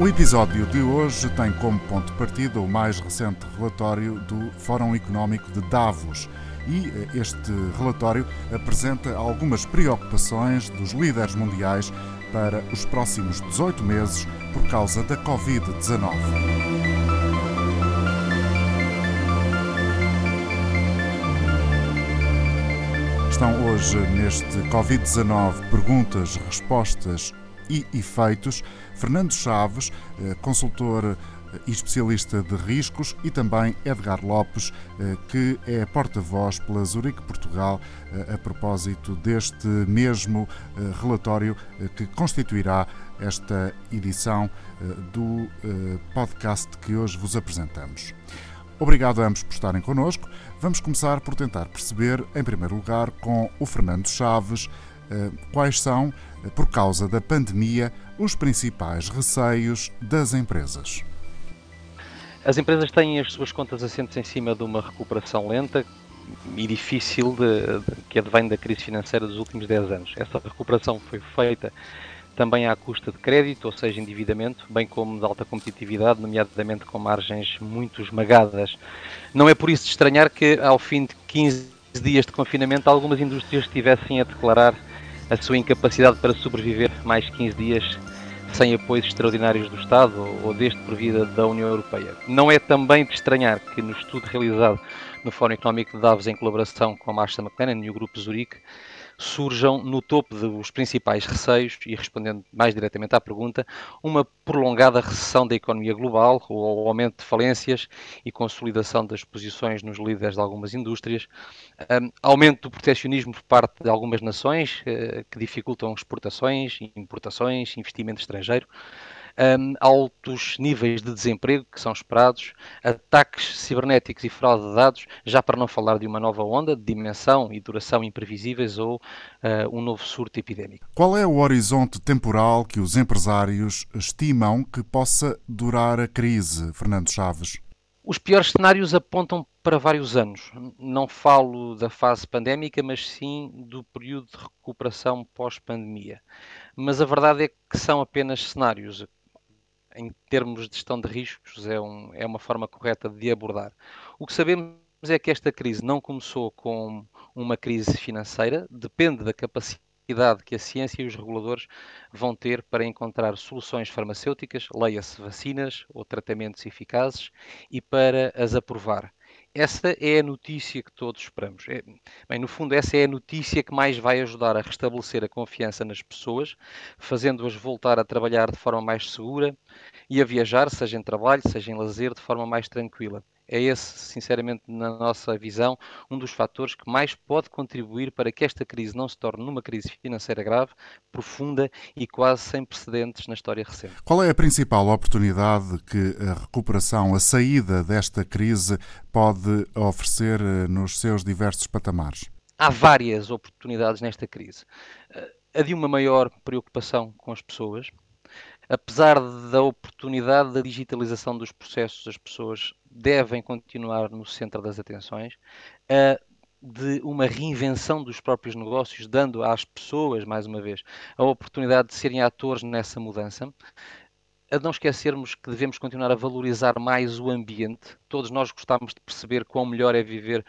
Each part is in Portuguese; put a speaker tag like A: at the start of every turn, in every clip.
A: O episódio de hoje tem como ponto de partida o mais recente relatório do Fórum Económico de Davos. E eh, este relatório apresenta algumas preocupações dos líderes mundiais para os próximos 18 meses por causa da Covid-19. Estão hoje neste Covid-19 perguntas, respostas e efeitos. Fernando Chaves, eh, consultor e especialista de riscos, e também Edgar Lopes, eh, que é porta-voz pela Zurique Portugal eh, a propósito deste mesmo relatório que constituirá esta edição do podcast que hoje vos apresentamos. Obrigado a ambos por estarem connosco. Vamos começar por tentar perceber, em primeiro lugar, com o Fernando Chaves, quais são por causa da pandemia, os principais receios das empresas.
B: As empresas têm as suas contas assentes em cima de uma recuperação lenta e difícil de, de, que advém da crise financeira dos últimos 10 anos. Essa recuperação foi feita também à custa de crédito, ou seja, endividamento, bem como de alta competitividade, nomeadamente com margens muito esmagadas. Não é por isso de estranhar que, ao fim de 15 dias de confinamento, algumas indústrias estivessem a declarar a sua incapacidade para sobreviver mais 15 dias sem apoios extraordinários do Estado ou deste por vida da União Europeia. Não é também de estranhar que no estudo realizado no Fórum Económico de Davos em colaboração com a Marcia McLennan e o Grupo Zurique, surjam no topo dos principais receios, e respondendo mais diretamente à pergunta, uma prolongada recessão da economia global, ou aumento de falências e consolidação das posições nos líderes de algumas indústrias, um, aumento do proteccionismo por parte de algumas nações, uh, que dificultam exportações, importações, investimento estrangeiro, um, altos níveis de desemprego que são esperados, ataques cibernéticos e fraude de dados, já para não falar de uma nova onda de dimensão e duração imprevisíveis ou uh, um novo surto epidémico.
A: Qual é o horizonte temporal que os empresários estimam que possa durar a crise, Fernando Chaves?
B: Os piores cenários apontam para vários anos. Não falo da fase pandémica, mas sim do período de recuperação pós-pandemia. Mas a verdade é que são apenas cenários em termos de gestão de riscos, é, um, é uma forma correta de abordar. O que sabemos é que esta crise não começou com uma crise financeira, depende da capacidade que a ciência e os reguladores vão ter para encontrar soluções farmacêuticas, leia-se vacinas ou tratamentos eficazes, e para as aprovar. Essa é a notícia que todos esperamos. É, bem, no fundo, essa é a notícia que mais vai ajudar a restabelecer a confiança nas pessoas, fazendo-as voltar a trabalhar de forma mais segura e a viajar, seja em trabalho, seja em lazer, de forma mais tranquila é esse, sinceramente, na nossa visão, um dos fatores que mais pode contribuir para que esta crise não se torne numa crise financeira grave, profunda e quase sem precedentes na história recente.
A: Qual é a principal oportunidade que a recuperação, a saída desta crise pode oferecer eh, nos seus diversos patamares?
B: Há várias oportunidades nesta crise. Eh, a de uma maior preocupação com as pessoas, apesar da oportunidade da digitalização dos processos, as pessoas devem continuar no centro das atenções, uh, de uma reinvenção dos próprios negócios, dando às pessoas, mais uma vez, a oportunidade de serem atores nessa mudança. A não esquecermos que devemos continuar a valorizar mais o ambiente. Todos nós gostamos de perceber quão melhor é viver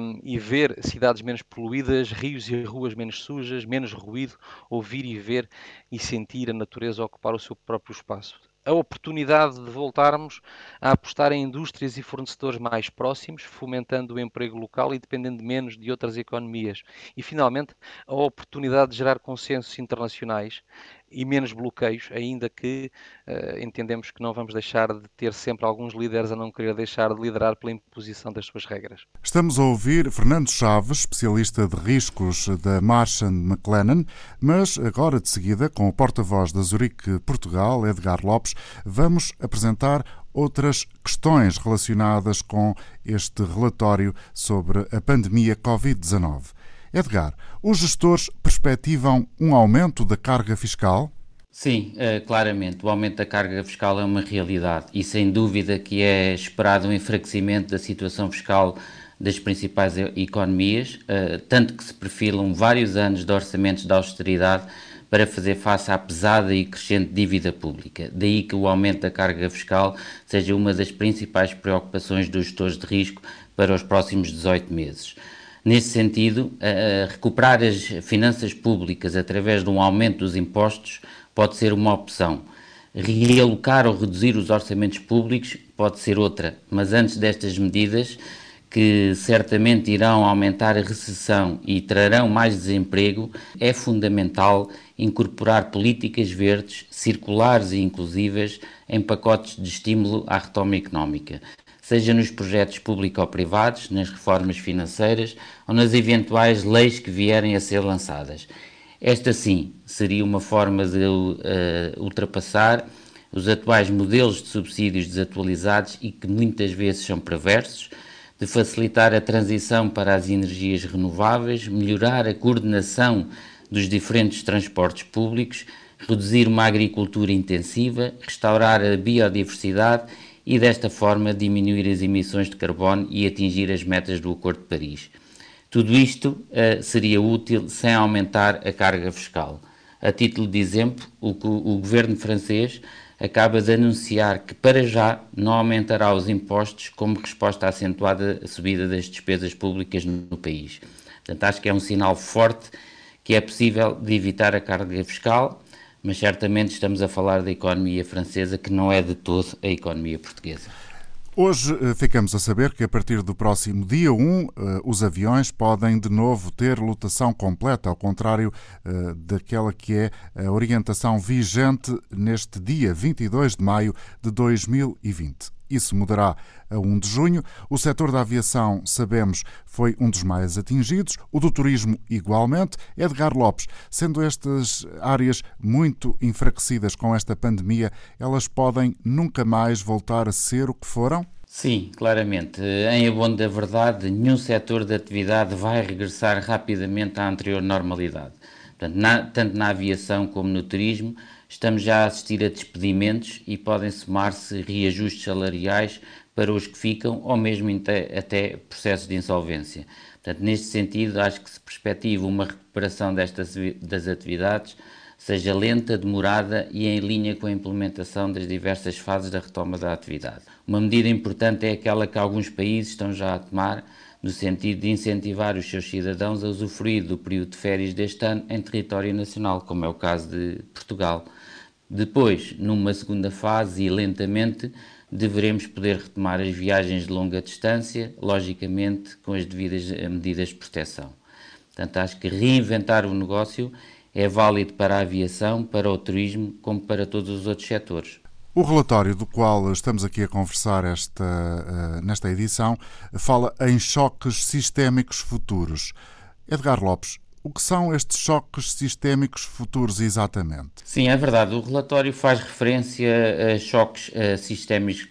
B: um, e ver cidades menos poluídas, rios e ruas menos sujas, menos ruído, ouvir e ver e sentir a natureza ocupar o seu próprio espaço a oportunidade de voltarmos a apostar em indústrias e fornecedores mais próximos, fomentando o emprego local e dependendo menos de outras economias. E, finalmente, a oportunidade de gerar consensos internacionais e menos bloqueios, ainda que uh, entendemos que não vamos deixar de ter sempre alguns líderes a não querer deixar de liderar pela imposição das suas regras.
A: Estamos a ouvir Fernando Chaves, especialista de riscos da Marsh McLennan, mas agora de seguida, com o porta-voz da Zurique Portugal, Edgar Lopes, vamos apresentar outras questões relacionadas com este relatório sobre a pandemia Covid-19. Edgar, os gestores perspectivam um aumento da carga fiscal?
C: Sim, uh, claramente. O aumento da carga fiscal é uma realidade e sem dúvida que é esperado um enfraquecimento da situação fiscal das principais economias, uh, tanto que se perfilam vários anos de orçamentos de austeridade para fazer face à pesada e crescente dívida pública. Daí que o aumento da carga fiscal seja uma das principais preocupações dos gestores de risco para os próximos 18 meses. Nesse sentido, recuperar as finanças públicas através de um aumento dos impostos pode ser uma opção. Realocar ou reduzir os orçamentos públicos pode ser outra, mas antes destas medidas, que certamente irão aumentar a recessão e trarão mais desemprego, é fundamental incorporar políticas verdes, circulares e inclusivas em pacotes de estímulo à retoma económica, seja nos projetos público-privados, nas reformas financeiras ou nas eventuais leis que vierem a ser lançadas. Esta sim seria uma forma de uh, ultrapassar os atuais modelos de subsídios desatualizados e que muitas vezes são perversos de facilitar a transição para as energias renováveis, melhorar a coordenação dos diferentes transportes públicos, reduzir uma agricultura intensiva, restaurar a biodiversidade e, desta forma, diminuir as emissões de carbono e atingir as metas do Acordo de Paris. Tudo isto uh, seria útil sem aumentar a carga fiscal. A título de exemplo, o, o governo francês acaba de anunciar que, para já, não aumentará os impostos como resposta à acentuada subida das despesas públicas no país. Portanto, acho que é um sinal forte que é possível de evitar a carga fiscal, mas certamente estamos a falar da economia francesa, que não é de todo a economia portuguesa.
A: Hoje eh, ficamos a saber que a partir do próximo dia 1 eh, os aviões podem de novo ter lotação completa, ao contrário eh, daquela que é a orientação vigente neste dia 22 de maio de 2020. Isso mudará a 1 de junho. O setor da aviação, sabemos, foi um dos mais atingidos, o do turismo igualmente. Edgar Lopes, sendo estas áreas muito enfraquecidas com esta pandemia, elas podem nunca mais voltar a ser o que foram?
C: Sim, claramente. Em abono da verdade, nenhum setor de atividade vai regressar rapidamente à anterior normalidade. Portanto, na, tanto na aviação como no turismo, estamos já a assistir a despedimentos e podem somar-se reajustes salariais para os que ficam ou mesmo até processos de insolvência. Portanto, neste sentido, acho que se perspectiva uma recuperação destas das atividades, seja lenta, demorada e em linha com a implementação das diversas fases da retoma da atividade. Uma medida importante é aquela que alguns países estão já a tomar, no sentido de incentivar os seus cidadãos a usufruir do período de férias deste ano em território nacional, como é o caso de Portugal. Depois, numa segunda fase e lentamente, deveremos poder retomar as viagens de longa distância, logicamente com as devidas medidas de proteção. Portanto, acho que reinventar o negócio é válido para a aviação, para o turismo, como para todos os outros setores.
A: O relatório do qual estamos aqui a conversar esta, eh, nesta edição fala em choques sistémicos futuros. Edgar Lopes, o que são estes choques sistémicos futuros exatamente?
C: Sim, é verdade. O relatório faz referência a choques uh, sistémicos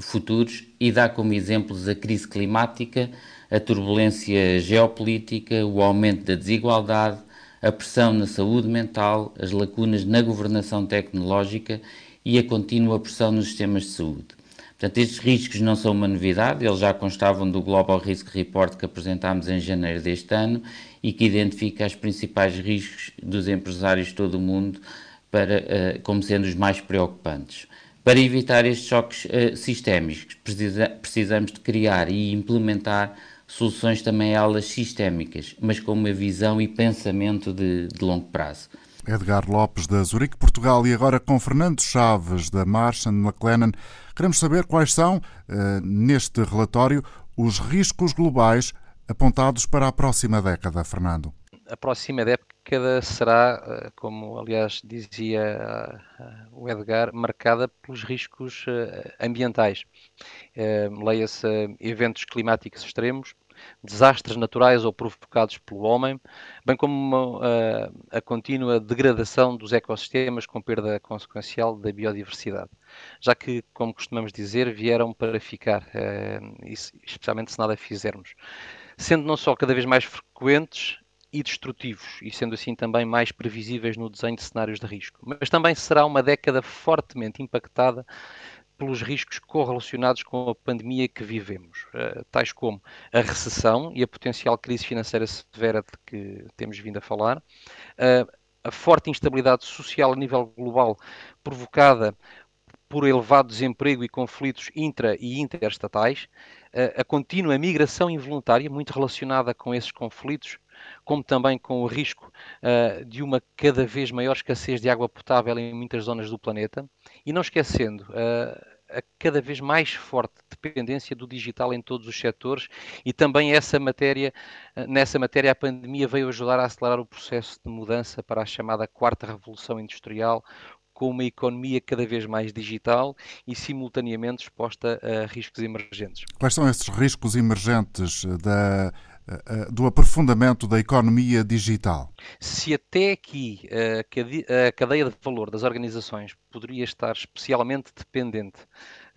C: futuros e dá como exemplos a crise climática, a turbulência geopolítica, o aumento da desigualdade, a pressão na saúde mental, as lacunas na governação tecnológica e a contínua pressão nos sistemas de saúde. Portanto, estes riscos não são uma novidade, eles já constavam do Global Risk Report que apresentámos em janeiro deste ano e que identifica os principais riscos dos empresários de todo o mundo para, uh, como sendo os mais preocupantes. Para evitar estes choques uh, sistémicos, precisa, precisamos de criar e implementar soluções também elas sistémicas, mas com uma visão e pensamento de, de longo prazo.
A: Edgar Lopes, da Zurique, Portugal, e agora com Fernando Chaves, da Marsh McLennan. Queremos saber quais são, uh, neste relatório, os riscos globais apontados para a próxima década, Fernando.
B: A próxima década será, eh, como aliás dizia uh, o Edgar, marcada pelos riscos ambientais. Leia-se eventos climáticos extremos, desastres naturais ou provocados pelo homem, bem como a, a contínua degradação dos ecossistemas com perda consequencial da biodiversidade, já que, como costumamos dizer, vieram para ficar, eh, especialmente se nada fizermos, sendo não só cada vez mais frequentes e destrutivos, e sendo assim também mais previsíveis no desenho de cenários de risco. Mas também será uma década fortemente impactada pelos riscos correlacionados com a pandemia que vivemos, eh, tais como a recessão e a potencial crise financeira severa de que temos vindo a falar, a forte instabilidade social a nível global provocada por elevado desemprego e conflitos intra e interestatais, a contínua migração involuntária, muito relacionada com esses conflitos, como também com o risco uh, de uma cada vez maior escassez de água potável em muitas zonas do planeta, e não esquecendo uh, a cada vez mais forte dependência do digital em todos os setores e também essa matéria, uh, nessa matéria a pandemia veio ajudar a acelerar o processo de mudança para a chamada quarta revolução industrial, com uma economia cada vez mais digital e simultaneamente exposta a riscos emergentes.
A: Quais são esses riscos emergentes da, do aprofundamento da economia digital?
B: Se até aqui a cadeia de valor das organizações poderia estar especialmente dependente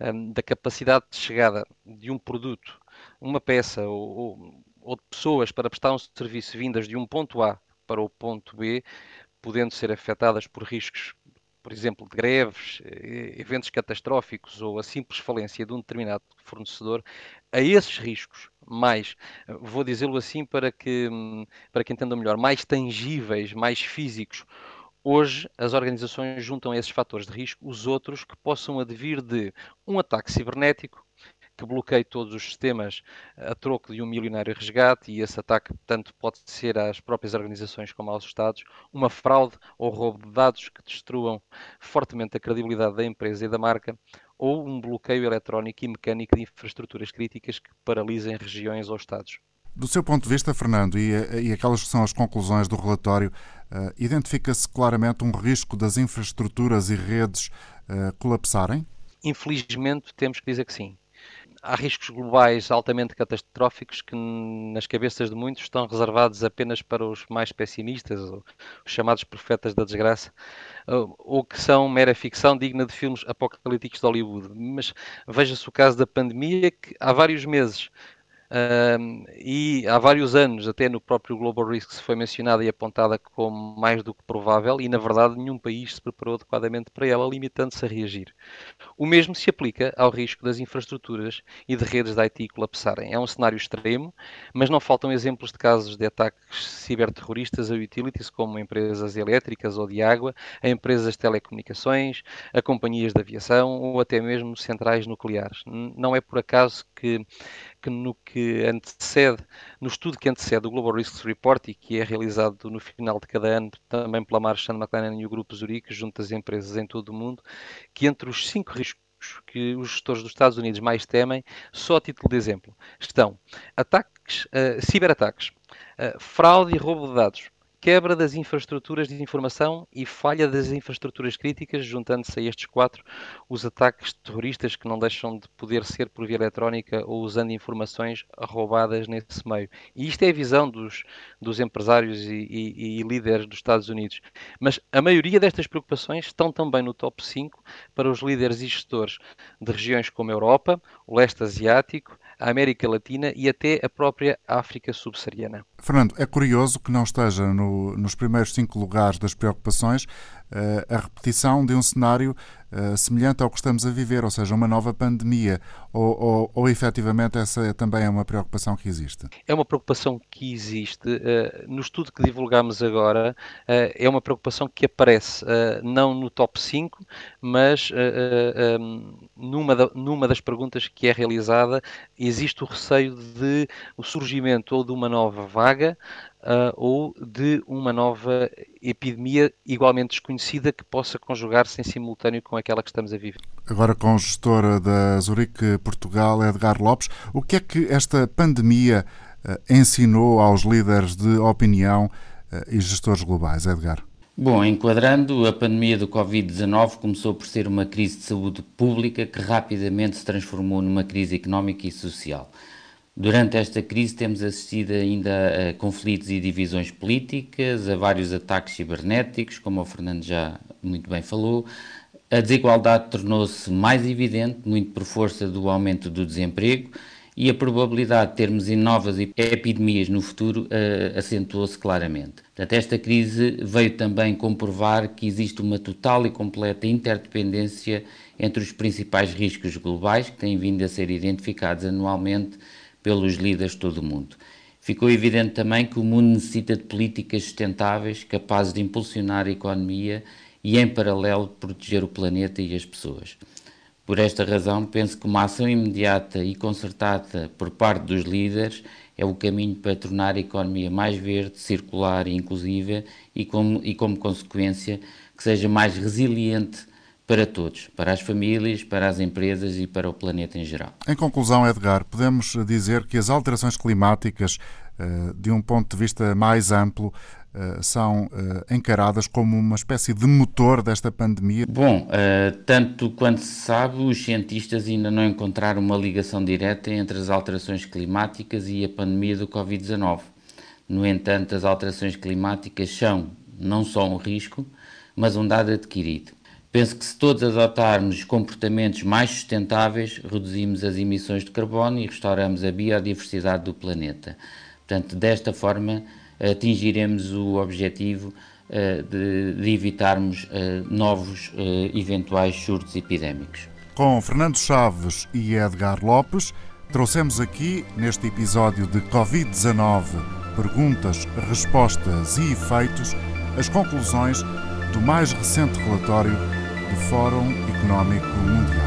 B: ehm, da capacidade de chegada de um produto, uma peça ou, ou de pessoas para prestar um serviço vindas de um ponto A para o ponto B, podendo ser afetadas por riscos por exemplo, de greves, eh, eventos catastróficos ou a simples falência de um determinado fornecedor, a esses riscos mais, vou dizê-lo assim para que, hum, para que entendam melhor, mais tangíveis, mais físicos, Hoje, as organizações juntam a esses fatores de risco os outros que possam advir de um ataque cibernético, que bloqueie todos os sistemas a troco de um milionário resgate, e esse ataque, tanto pode ser às próprias organizações como aos Estados, uma fraude ou roubo de dados que destruam fortemente a credibilidade da empresa e da marca, ou um bloqueio eletrónico e mecânico de infraestruturas críticas que paralisem regiões ou Estados.
A: Do seu ponto de vista, Fernando, e, e aquelas que são as conclusões do relatório, uh, identifica-se claramente um risco das infraestruturas e redes uh, colapsarem?
B: Infelizmente, temos que dizer que sim há riscos globais altamente catastróficos que, nas cabeças de muitos, estão reservados apenas para os mais pessimistas, os chamados profetas da desgraça, ou que são mera ficção digna de filmes apocalípticos de Hollywood. Mas veja-se o caso da pandemia, que há vários meses um, e há vários anos, até no próprio Global Risk, foi mencionada e apontada como mais do que provável, e na verdade nenhum país se preparou adequadamente para ela, limitando-se a reagir. O mesmo se aplica ao risco das infraestruturas e de redes de IT colapsarem. É um cenário extremo, mas não faltam exemplos de casos de ataques ciberterroristas a utilities, como empresas elétricas ou de água, a empresas de telecomunicações, a companhias de aviação ou até mesmo centrais nucleares. Não é por acaso que que no que antecede, no estudo que antecede o Global Risks Report e que é realizado no final de cada ano também pela Marchand McLennan e o Grupo Zurique, junto às empresas em todo o mundo, que entre os cinco riscos que os gestores dos Estados Unidos mais temem, só a título de exemplo, estão ataques, uh, ciberataques, uh, fraude e roubo de dados, quebra das infraestruturas de informação e falha das infraestruturas críticas, juntando-se a estes quatro os ataques terroristas que não deixam de poder ser por via eletrónica ou usando informações roubadas nesse meio. E isto é a visão dos, dos empresários e, e, e líderes dos Estados Unidos. Mas a maioria destas preocupações estão também no top 5 para os líderes e gestores de regiões como a Europa, o leste asiático, a América Latina e até a própria África subsaariana.
A: Fernando, é curioso que não esteja no, nos primeiros cinco lugares das preocupações uh, a repetição de um cenário uh, semelhante ao que estamos a viver, ou seja, uma nova pandemia, ou, ou, ou efetivamente essa também é uma preocupação que existe?
B: É uma preocupação que existe. Uh, no estudo que divulgamos agora, é uma preocupação que aparece não no top 5, mas um, numa, numa das perguntas que é realizada, existe o receio de o surgimento ou de uma nova vaga uh, ou de uma nova epidemia igualmente desconhecida que possa conjugar-se em simultâneo com aquela que estamos a viver.
A: Agora com o gestor da Zurique Portugal, Edgar Lopes, o que é que esta pandemia uh, ensinou aos líderes de opinião uh, e gestores globais, Edgar?
C: Bom, enquadrando, a pandemia do Covid-19 começou por ser uma crise de saúde pública que rapidamente se transformou numa crise económica e social. Durante esta crise temos assistido ainda a conflitos e divisões políticas, a vários ataques cibernéticos, como o Fernando já muito bem falou. A desigualdade tornou-se mais evidente, muito por força do aumento do desemprego, e a probabilidade de termos novas epidemias no futuro uh, acentuou-se claramente. Portanto, esta crise veio também comprovar que existe uma total e completa interdependência entre os principais riscos globais que têm vindo a ser identificados anualmente pelos líderes de todo o mundo. ficou evidente também que o mundo necessita de políticas sustentáveis capazes de impulsionar a economia e, em paralelo, proteger o planeta e as pessoas. Por esta razão, penso que uma ação imediata e concertada por parte dos líderes é o caminho para tornar a economia mais verde, circular e inclusiva e, como, e como consequência, que seja mais resiliente para todos, para as famílias, para as empresas e para o planeta em geral.
A: Em conclusão, Edgar, podemos dizer que as alterações climáticas, eh, de um ponto de vista mais amplo, eh, são eh, encaradas como uma espécie de motor desta pandemia?
C: Bom, tanto quanto se sabe, os cientistas ainda não encontraram uma ligação direta entre as alterações climáticas e a pandemia do Covid-19. No entanto, as alterações climáticas são não só um risco, mas um dado adquirido. Penso que se todos adotarmos comportamentos mais sustentáveis, reduzimos as emissões de carbono e restauramos a biodiversidade do planeta. Portanto, desta forma, atingiremos o objetivo uh, de, de, evitarmos uh, novos uh, eventuais surtos epidémicos.
A: Com Fernando Chaves e Edgar Lopes, trouxemos aqui, neste episódio de Covid-19, perguntas, respostas e efeitos, as conclusões do mais recente relatório do Fórum Económico Mundial.